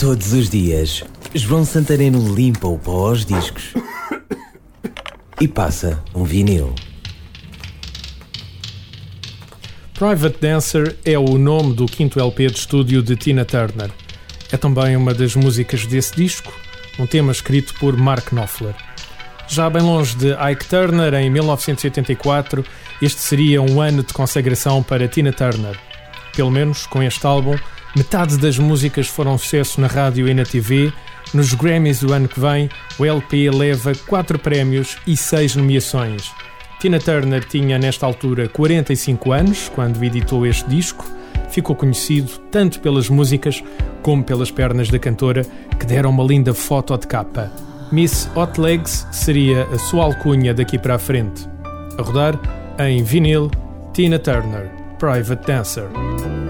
Todos os dias, João Santareno limpa o pó aos discos e passa um vinil. Private Dancer é o nome do quinto LP de estúdio de Tina Turner. É também uma das músicas desse disco, um tema escrito por Mark Knopfler. Já bem longe de Ike Turner, em 1984, este seria um ano de consagração para Tina Turner. Pelo menos com este álbum, metade das músicas foram sucesso na rádio e na TV. Nos Grammys do ano que vem, o LP leva 4 prémios e 6 nomeações. Tina Turner tinha nesta altura 45 anos quando editou este disco. Ficou conhecido tanto pelas músicas como pelas pernas da cantora, que deram uma linda foto de capa. Miss Hot Legs seria a sua alcunha daqui para a frente. A rodar em vinil, Tina Turner, Private Dancer.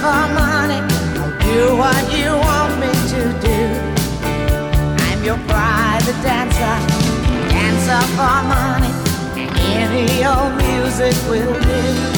for money. I'll do what you want me to do. I'm your private dancer, dancer for money, any old music will do.